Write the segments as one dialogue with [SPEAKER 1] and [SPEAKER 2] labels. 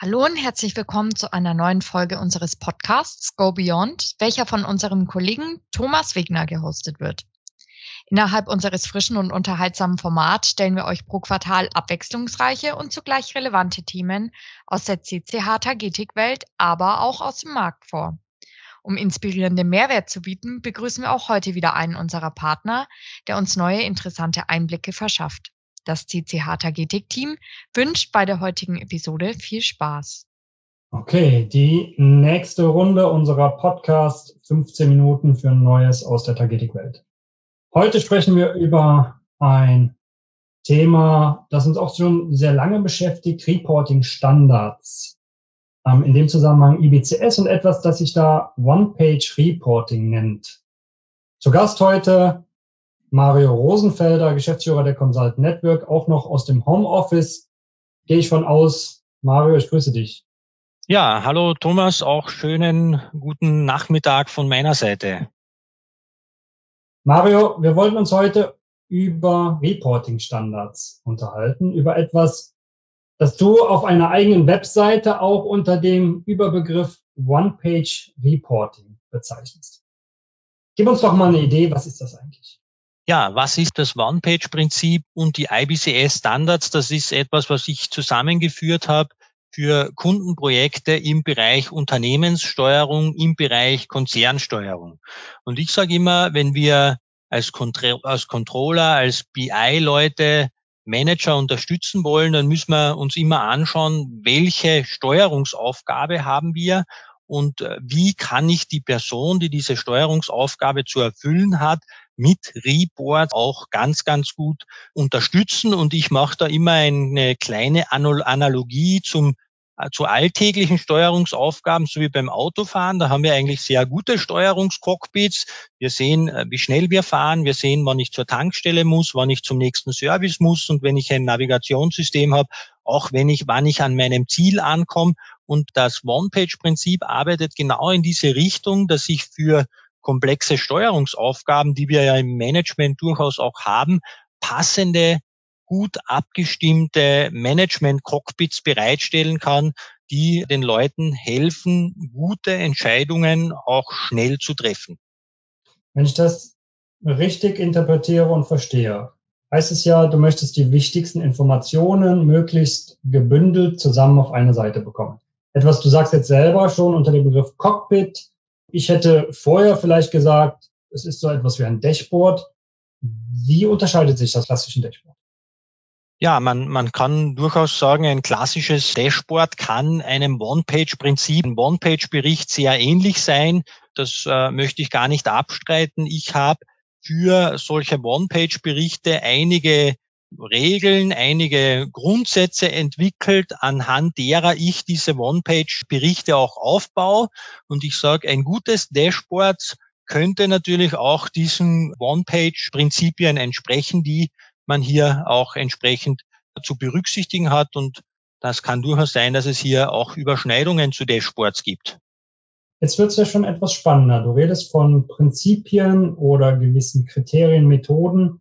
[SPEAKER 1] Hallo und herzlich willkommen zu einer neuen Folge unseres Podcasts Go Beyond, welcher von unserem Kollegen Thomas Wegner gehostet wird. Innerhalb unseres frischen und unterhaltsamen Formats stellen wir euch pro Quartal abwechslungsreiche und zugleich relevante Themen aus der CCH Tagetik-Welt, aber auch aus dem Markt vor. Um inspirierende Mehrwert zu bieten, begrüßen wir auch heute wieder einen unserer Partner, der uns neue interessante Einblicke verschafft. Das CCH Tagetik-Team wünscht bei der heutigen Episode viel Spaß.
[SPEAKER 2] Okay, die nächste Runde unserer Podcast 15 Minuten für Neues aus der Tagetik-Welt. Heute sprechen wir über ein Thema, das uns auch schon sehr lange beschäftigt, Reporting Standards. Ähm, in dem Zusammenhang IBCS und etwas, das sich da One-Page Reporting nennt. Zu Gast heute Mario Rosenfelder, Geschäftsführer der Consult Network, auch noch aus dem Homeoffice. Gehe ich von aus. Mario, ich grüße dich.
[SPEAKER 3] Ja, hallo Thomas, auch schönen guten Nachmittag von meiner Seite.
[SPEAKER 2] Mario, wir wollten uns heute über Reporting-Standards unterhalten, über etwas, das du auf einer eigenen Webseite auch unter dem Überbegriff One-Page Reporting bezeichnest. Gib uns doch mal eine Idee, was ist das eigentlich?
[SPEAKER 3] Ja, was ist das One-Page-Prinzip und die IBCS-Standards? Das ist etwas, was ich zusammengeführt habe für Kundenprojekte im Bereich Unternehmenssteuerung, im Bereich Konzernsteuerung. Und ich sage immer, wenn wir als, Contro als Controller, als BI-Leute Manager unterstützen wollen, dann müssen wir uns immer anschauen, welche Steuerungsaufgabe haben wir und äh, wie kann ich die Person, die diese Steuerungsaufgabe zu erfüllen hat, mit Report auch ganz, ganz gut unterstützen. Und ich mache da immer eine kleine Analogie zum äh, zu alltäglichen Steuerungsaufgaben, so wie beim Autofahren. Da haben wir eigentlich sehr gute Steuerungscockpits. Wir sehen, äh, wie schnell wir fahren. Wir sehen, wann ich zur Tankstelle muss, wann ich zum nächsten Service muss und wenn ich ein Navigationssystem habe, auch wenn ich, wann ich an meinem Ziel ankomme. Und das One-Page-Prinzip arbeitet genau in diese Richtung, dass ich für komplexe Steuerungsaufgaben, die wir ja im Management durchaus auch haben, passende gut abgestimmte Management-Cockpits bereitstellen kann, die den Leuten helfen, gute Entscheidungen auch schnell zu treffen.
[SPEAKER 2] Wenn ich das richtig interpretiere und verstehe, heißt es ja, du möchtest die wichtigsten Informationen möglichst gebündelt zusammen auf eine Seite bekommen. Etwas, du sagst jetzt selber schon unter dem Begriff Cockpit. Ich hätte vorher vielleicht gesagt, es ist so etwas wie ein Dashboard. Wie unterscheidet sich das klassische Dashboard?
[SPEAKER 3] Ja, man, man kann durchaus sagen, ein klassisches Dashboard kann einem One-Page-Prinzip, ein One-Page-Bericht sehr ähnlich sein. Das äh, möchte ich gar nicht abstreiten. Ich habe für solche One-Page-Berichte einige Regeln, einige Grundsätze entwickelt, anhand derer ich diese One-Page-Berichte auch aufbaue. Und ich sage, ein gutes Dashboard könnte natürlich auch diesen One-Page-Prinzipien entsprechen, die man hier auch entsprechend zu berücksichtigen hat. Und das kann durchaus sein, dass es hier auch Überschneidungen zu Dashboards gibt.
[SPEAKER 2] Jetzt wird es ja schon etwas spannender. Du redest von Prinzipien oder gewissen Kriterien, Methoden.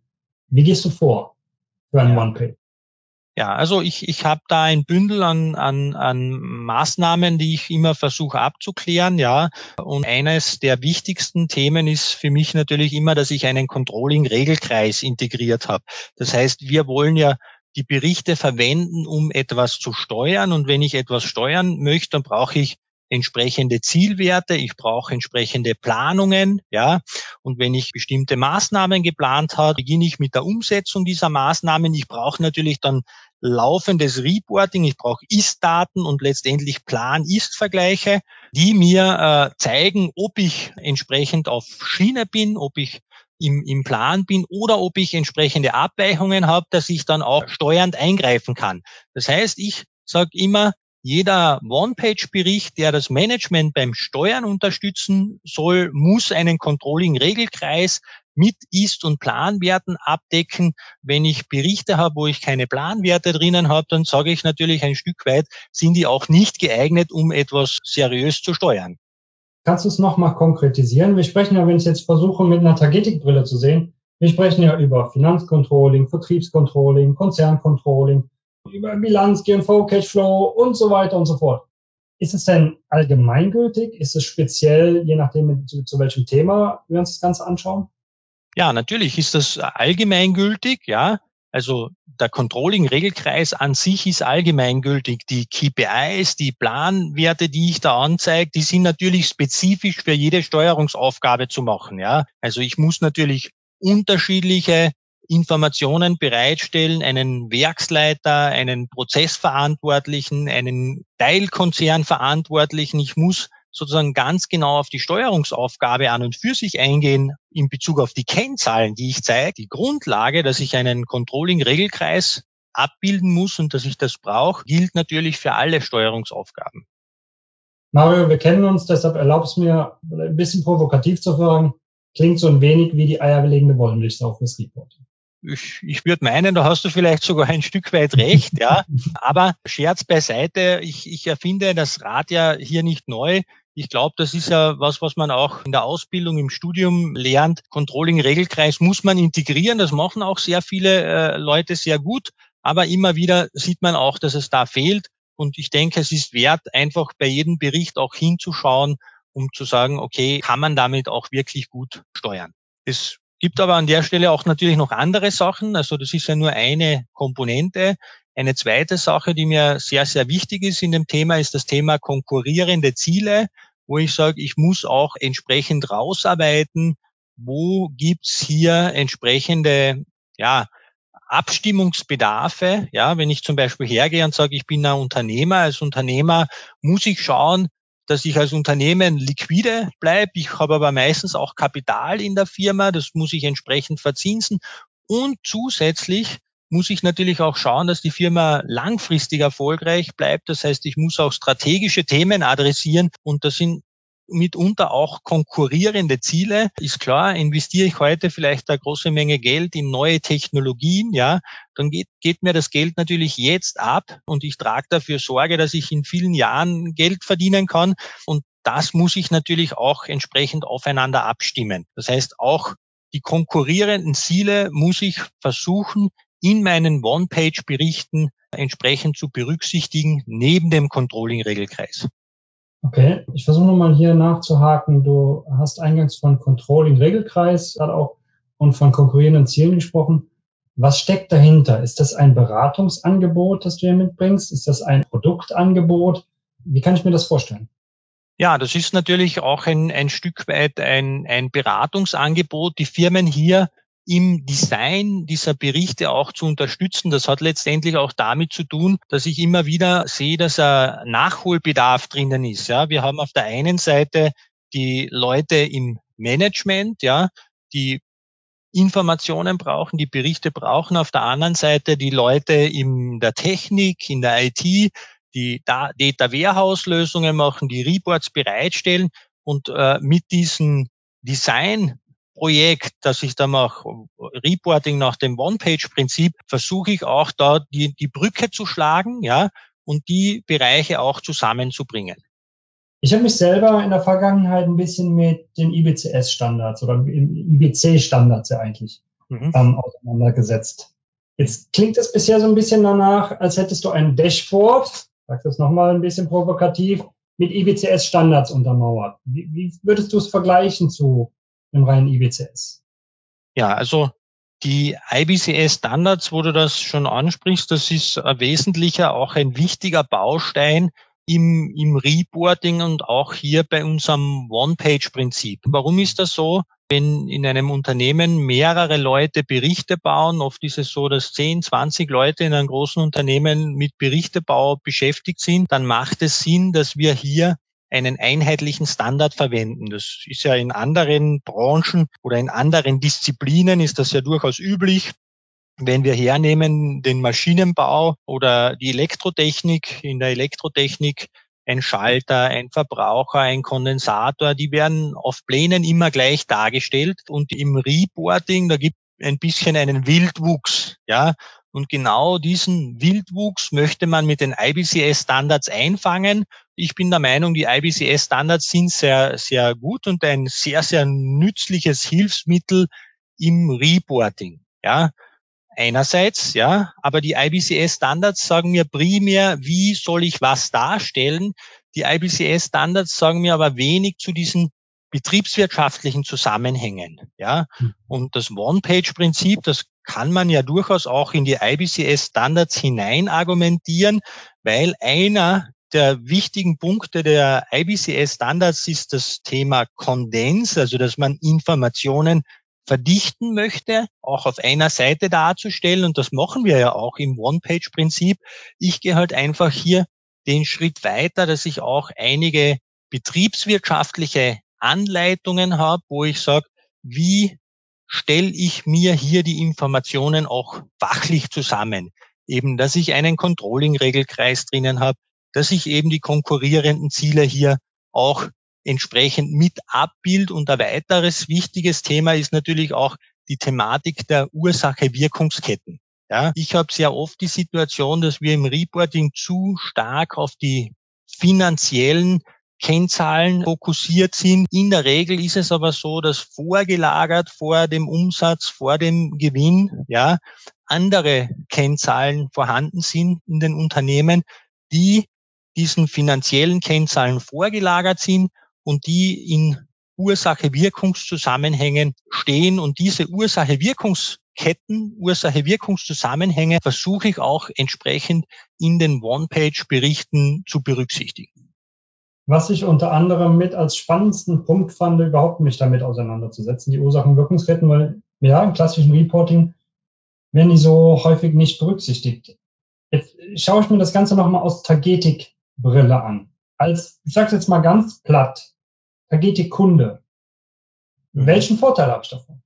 [SPEAKER 2] Wie gehst du vor ein ja. One-Page?
[SPEAKER 3] Ja, also ich, ich habe da ein Bündel an, an, an Maßnahmen, die ich immer versuche abzuklären, ja. Und eines der wichtigsten Themen ist für mich natürlich immer, dass ich einen Controlling-Regelkreis integriert habe. Das heißt, wir wollen ja die Berichte verwenden, um etwas zu steuern. Und wenn ich etwas steuern möchte, dann brauche ich entsprechende Zielwerte, ich brauche entsprechende Planungen, ja. Und wenn ich bestimmte Maßnahmen geplant habe, beginne ich mit der Umsetzung dieser Maßnahmen. Ich brauche natürlich dann laufendes Reporting, ich brauche Ist-Daten und letztendlich Plan-Ist-Vergleiche, die mir äh, zeigen, ob ich entsprechend auf Schiene bin, ob ich im, im Plan bin oder ob ich entsprechende Abweichungen habe, dass ich dann auch steuernd eingreifen kann. Das heißt, ich sage immer, jeder One-Page-Bericht, der das Management beim Steuern unterstützen soll, muss einen Controlling-Regelkreis mit Ist- und Planwerten abdecken. Wenn ich Berichte habe, wo ich keine Planwerte drinnen habe, dann sage ich natürlich ein Stück weit, sind die auch nicht geeignet, um etwas seriös zu steuern.
[SPEAKER 2] Kannst du es nochmal konkretisieren? Wir sprechen ja, wenn ich jetzt versuche, mit einer Tagetikbrille zu sehen, wir sprechen ja über Finanzcontrolling, Vertriebscontrolling, Konzerncontrolling über Bilanz, G&V, Cashflow und so weiter und so fort. Ist es denn allgemeingültig? Ist es speziell, je nachdem, zu, zu welchem Thema wir uns das Ganze anschauen?
[SPEAKER 3] Ja, natürlich ist das allgemeingültig, ja. Also der Controlling-Regelkreis an sich ist allgemeingültig. Die KPIs, die Planwerte, die ich da anzeige, die sind natürlich spezifisch für jede Steuerungsaufgabe zu machen. Ja, also ich muss natürlich unterschiedliche Informationen bereitstellen, einen Werksleiter, einen Prozessverantwortlichen, einen Teilkonzernverantwortlichen. Ich muss sozusagen ganz genau auf die Steuerungsaufgabe an und für sich eingehen in Bezug auf die Kennzahlen, die ich zeige. Die Grundlage, dass ich einen Controlling-Regelkreis abbilden muss und dass ich das brauche, gilt natürlich für alle Steuerungsaufgaben.
[SPEAKER 2] Mario, wir kennen uns, deshalb erlaubst mir ein bisschen provokativ zu fragen. Klingt so ein wenig wie die eierlegende Wollmilchsau fürs Reporting
[SPEAKER 3] ich, ich würde meinen, da hast du vielleicht sogar ein Stück weit recht, ja. Aber Scherz beiseite, ich, ich erfinde das Rad ja hier nicht neu. Ich glaube, das ist ja was, was man auch in der Ausbildung, im Studium lernt. Controlling-Regelkreis muss man integrieren. Das machen auch sehr viele äh, Leute sehr gut. Aber immer wieder sieht man auch, dass es da fehlt. Und ich denke, es ist wert, einfach bei jedem Bericht auch hinzuschauen, um zu sagen, okay, kann man damit auch wirklich gut steuern. Das Gibt aber an der Stelle auch natürlich noch andere Sachen. Also das ist ja nur eine Komponente. Eine zweite Sache, die mir sehr, sehr wichtig ist in dem Thema, ist das Thema konkurrierende Ziele, wo ich sage, ich muss auch entsprechend rausarbeiten, wo gibt's hier entsprechende ja, Abstimmungsbedarfe. Ja, wenn ich zum Beispiel hergehe und sage, ich bin ein Unternehmer, als Unternehmer muss ich schauen, dass ich als Unternehmen liquide bleibe. Ich habe aber meistens auch Kapital in der Firma, das muss ich entsprechend verzinsen. Und zusätzlich muss ich natürlich auch schauen, dass die Firma langfristig erfolgreich bleibt. Das heißt, ich muss auch strategische Themen adressieren und das sind mitunter auch konkurrierende Ziele. Ist klar, investiere ich heute vielleicht eine große Menge Geld in neue Technologien, ja, dann geht, geht mir das Geld natürlich jetzt ab und ich trage dafür Sorge, dass ich in vielen Jahren Geld verdienen kann und das muss ich natürlich auch entsprechend aufeinander abstimmen. Das heißt, auch die konkurrierenden Ziele muss ich versuchen, in meinen One-Page-Berichten entsprechend zu berücksichtigen, neben dem Controlling-Regelkreis.
[SPEAKER 2] Okay, ich versuche nochmal hier nachzuhaken. Du hast eingangs von Controlling-Regelkreis gerade auch und von konkurrierenden Zielen gesprochen. Was steckt dahinter? Ist das ein Beratungsangebot, das du hier mitbringst? Ist das ein Produktangebot? Wie kann ich mir das vorstellen?
[SPEAKER 3] Ja, das ist natürlich auch ein, ein Stück weit ein, ein Beratungsangebot. Die Firmen hier im Design dieser Berichte auch zu unterstützen. Das hat letztendlich auch damit zu tun, dass ich immer wieder sehe, dass ein Nachholbedarf drinnen ist. Ja, wir haben auf der einen Seite die Leute im Management, ja, die Informationen brauchen, die Berichte brauchen. Auf der anderen Seite die Leute in der Technik, in der IT, die Data Warehouse Lösungen machen, die Reports bereitstellen und äh, mit diesen Design Projekt, das ich da mache, Reporting nach dem One-Page-Prinzip, versuche ich auch da die, die Brücke zu schlagen, ja, und die Bereiche auch zusammenzubringen.
[SPEAKER 2] Ich habe mich selber in der Vergangenheit ein bisschen mit den IBCS-Standards oder IBC-Standards ja eigentlich mhm. ähm, auseinandergesetzt. Jetzt klingt es bisher so ein bisschen danach, als hättest du ein Dashboard, sag das nochmal ein bisschen provokativ, mit IBCS-Standards untermauert. Wie, wie würdest du es vergleichen zu im reinen IBCS?
[SPEAKER 3] Ja, also die IBCS-Standards, wo du das schon ansprichst, das ist ein wesentlicher, auch ein wichtiger Baustein im, im Reporting und auch hier bei unserem One-Page-Prinzip. Warum ist das so? Wenn in einem Unternehmen mehrere Leute Berichte bauen, oft ist es so, dass 10, 20 Leute in einem großen Unternehmen mit Berichtebau beschäftigt sind, dann macht es Sinn, dass wir hier einen einheitlichen Standard verwenden. Das ist ja in anderen Branchen oder in anderen Disziplinen ist das ja durchaus üblich. Wenn wir hernehmen den Maschinenbau oder die Elektrotechnik, in der Elektrotechnik ein Schalter, ein Verbraucher, ein Kondensator, die werden auf Plänen immer gleich dargestellt und im Reporting, da gibt ein bisschen einen Wildwuchs, ja. Und genau diesen Wildwuchs möchte man mit den IBCS-Standards einfangen. Ich bin der Meinung, die IBCS-Standards sind sehr, sehr gut und ein sehr, sehr nützliches Hilfsmittel im Reporting. Ja, einerseits, ja, aber die IBCS-Standards sagen mir primär, wie soll ich was darstellen. Die IBCS-Standards sagen mir aber wenig zu diesen betriebswirtschaftlichen Zusammenhängen, ja. Hm. Und das One-Page-Prinzip, das kann man ja durchaus auch in die IBCS-Standards hinein argumentieren, weil einer der wichtigen Punkte der IBCS-Standards ist das Thema Kondens, also dass man Informationen verdichten möchte, auch auf einer Seite darzustellen. Und das machen wir ja auch im One-Page-Prinzip. Ich gehe halt einfach hier den Schritt weiter, dass ich auch einige betriebswirtschaftliche Anleitungen habe, wo ich sage, wie stelle ich mir hier die Informationen auch fachlich zusammen? Eben, dass ich einen Controlling-Regelkreis drinnen habe, dass ich eben die konkurrierenden Ziele hier auch entsprechend mit abbild. Und ein weiteres wichtiges Thema ist natürlich auch die Thematik der Ursache-Wirkungsketten. Ja, ich habe sehr oft die Situation, dass wir im Reporting zu stark auf die finanziellen Kennzahlen fokussiert sind. In der Regel ist es aber so, dass vorgelagert vor dem Umsatz, vor dem Gewinn, ja, andere Kennzahlen vorhanden sind in den Unternehmen, die diesen finanziellen Kennzahlen vorgelagert sind und die in Ursache-Wirkungszusammenhängen stehen. Und diese Ursache-Wirkungsketten, Ursache-Wirkungszusammenhänge versuche ich auch entsprechend in den One-Page-Berichten zu berücksichtigen.
[SPEAKER 2] Was ich unter anderem mit als spannendsten Punkt fand, überhaupt mich damit auseinanderzusetzen, die Ursachen-Wirkungsketten, weil ja, im klassischen Reporting werden die so häufig nicht berücksichtigt. Jetzt schaue ich mir das Ganze nochmal aus Tagetik-Brille an. Als, ich sage es jetzt mal ganz platt, Tagetik-Kunde. Mhm. Welchen Vorteil habe ich davon?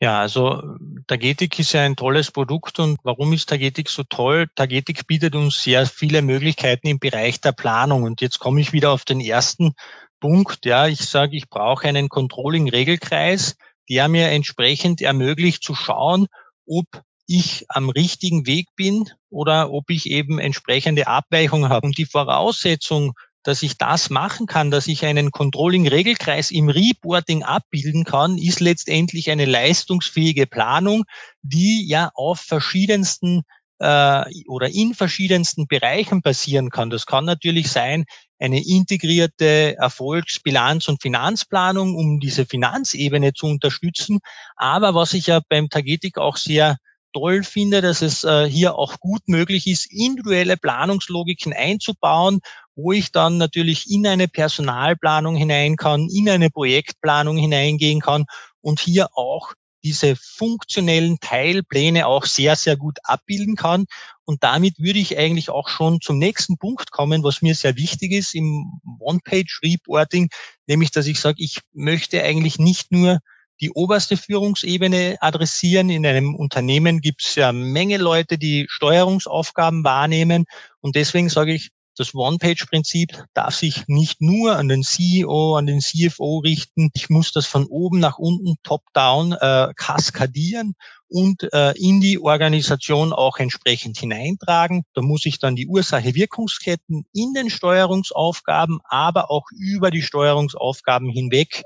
[SPEAKER 3] Ja, also Tagetik ist ja ein tolles Produkt und warum ist Tagetik so toll? Tagetik bietet uns sehr viele Möglichkeiten im Bereich der Planung und jetzt komme ich wieder auf den ersten Punkt. Ja, ich sage, ich brauche einen Controlling-Regelkreis, der mir entsprechend ermöglicht zu schauen, ob ich am richtigen Weg bin oder ob ich eben entsprechende Abweichungen habe. Und die Voraussetzung dass ich das machen kann, dass ich einen Controlling-Regelkreis im Reporting abbilden kann, ist letztendlich eine leistungsfähige Planung, die ja auf verschiedensten äh, oder in verschiedensten Bereichen passieren kann. Das kann natürlich sein, eine integrierte Erfolgsbilanz- und Finanzplanung, um diese Finanzebene zu unterstützen. Aber was ich ja beim Tagetik auch sehr toll finde, dass es äh, hier auch gut möglich ist, individuelle Planungslogiken einzubauen, wo ich dann natürlich in eine Personalplanung hinein kann, in eine Projektplanung hineingehen kann und hier auch diese funktionellen Teilpläne auch sehr, sehr gut abbilden kann. Und damit würde ich eigentlich auch schon zum nächsten Punkt kommen, was mir sehr wichtig ist im One-Page-Reporting, nämlich dass ich sage, ich möchte eigentlich nicht nur die oberste Führungsebene adressieren. In einem Unternehmen gibt es ja Menge Leute, die Steuerungsaufgaben wahrnehmen. Und deswegen sage ich, das One-Page-Prinzip darf sich nicht nur an den CEO, an den CFO richten. Ich muss das von oben nach unten, top-down, äh, kaskadieren und äh, in die Organisation auch entsprechend hineintragen. Da muss ich dann die Ursache-Wirkungsketten in den Steuerungsaufgaben, aber auch über die Steuerungsaufgaben hinweg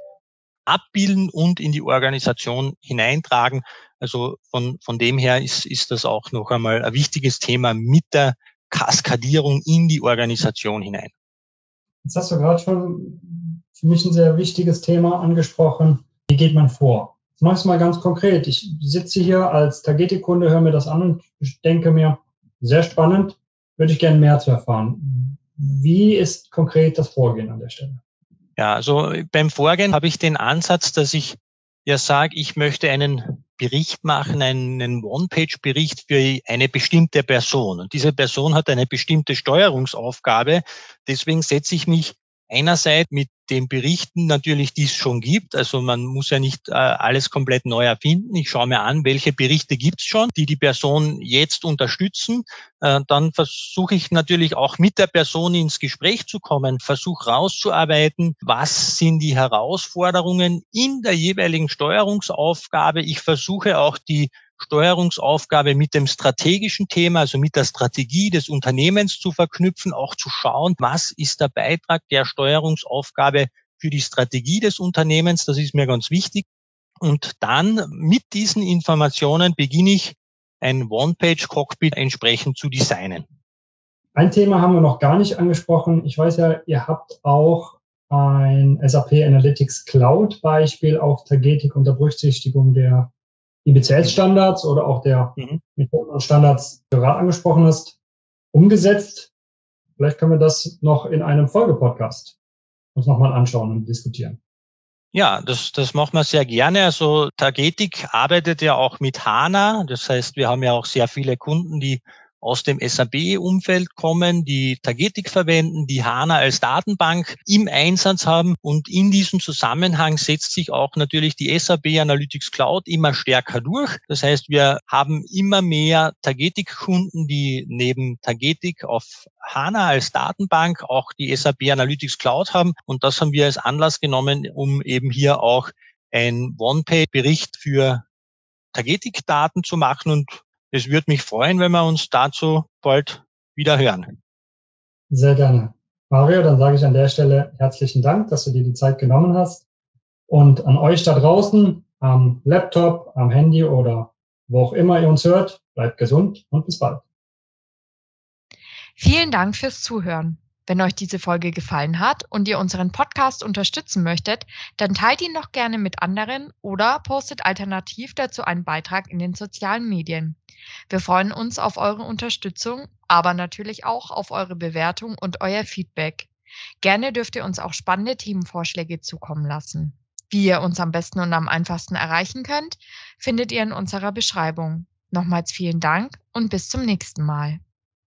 [SPEAKER 3] abbilden und in die Organisation hineintragen. Also von, von dem her ist, ist das auch noch einmal ein wichtiges Thema mit der Kaskadierung in die Organisation hinein.
[SPEAKER 2] Jetzt hast du gerade schon für mich ein sehr wichtiges Thema angesprochen. Wie geht man vor? Ich mache es mal ganz konkret. Ich sitze hier als Tagetik-Kunde, höre mir das an und denke mir, sehr spannend, würde ich gerne mehr zu erfahren. Wie ist konkret das Vorgehen an der Stelle?
[SPEAKER 3] Ja, also beim Vorgehen habe ich den Ansatz, dass ich ja sage, ich möchte einen Bericht machen, einen One-Page-Bericht für eine bestimmte Person. Und diese Person hat eine bestimmte Steuerungsaufgabe. Deswegen setze ich mich einerseits mit den Berichten natürlich, die es schon gibt. Also man muss ja nicht äh, alles komplett neu erfinden. Ich schaue mir an, welche Berichte gibt es schon, die die Person jetzt unterstützen. Äh, dann versuche ich natürlich auch mit der Person ins Gespräch zu kommen, versuche rauszuarbeiten, was sind die Herausforderungen in der jeweiligen Steuerungsaufgabe. Ich versuche auch die Steuerungsaufgabe mit dem strategischen Thema, also mit der Strategie des Unternehmens zu verknüpfen, auch zu schauen, was ist der Beitrag der Steuerungsaufgabe für die Strategie des Unternehmens. Das ist mir ganz wichtig. Und dann mit diesen Informationen beginne ich ein One-Page-Cockpit entsprechend zu designen.
[SPEAKER 2] Ein Thema haben wir noch gar nicht angesprochen. Ich weiß ja, ihr habt auch ein SAP Analytics Cloud Beispiel auf Tagetik unter Berücksichtigung der IBCS-Standards oder auch der mhm. Methoden und Standards, die du gerade angesprochen hast, umgesetzt. Vielleicht können wir das noch in einem Folgepodcast uns nochmal anschauen und diskutieren.
[SPEAKER 3] Ja, das, das machen wir sehr gerne. Also Tagetik arbeitet ja auch mit HANA. Das heißt, wir haben ja auch sehr viele Kunden, die aus dem SAP-Umfeld kommen, die Tagetik verwenden, die HANA als Datenbank im Einsatz haben. Und in diesem Zusammenhang setzt sich auch natürlich die SAP Analytics Cloud immer stärker durch. Das heißt, wir haben immer mehr Tagetik-Kunden, die neben Tagetik auf HANA als Datenbank auch die SAP Analytics Cloud haben. Und das haben wir als Anlass genommen, um eben hier auch ein One-Page-Bericht für Tagetik-Daten zu machen und es würde mich freuen, wenn wir uns dazu bald wieder hören.
[SPEAKER 2] Sehr gerne. Mario, dann sage ich an der Stelle herzlichen Dank, dass du dir die Zeit genommen hast. Und an euch da draußen am Laptop, am Handy oder wo auch immer ihr uns hört, bleibt gesund und bis bald.
[SPEAKER 1] Vielen Dank fürs Zuhören. Wenn euch diese Folge gefallen hat und ihr unseren Podcast unterstützen möchtet, dann teilt ihn doch gerne mit anderen oder postet alternativ dazu einen Beitrag in den sozialen Medien. Wir freuen uns auf eure Unterstützung, aber natürlich auch auf eure Bewertung und euer Feedback. Gerne dürft ihr uns auch spannende Themenvorschläge zukommen lassen. Wie ihr uns am besten und am einfachsten erreichen könnt, findet ihr in unserer Beschreibung. Nochmals vielen Dank und bis zum nächsten Mal.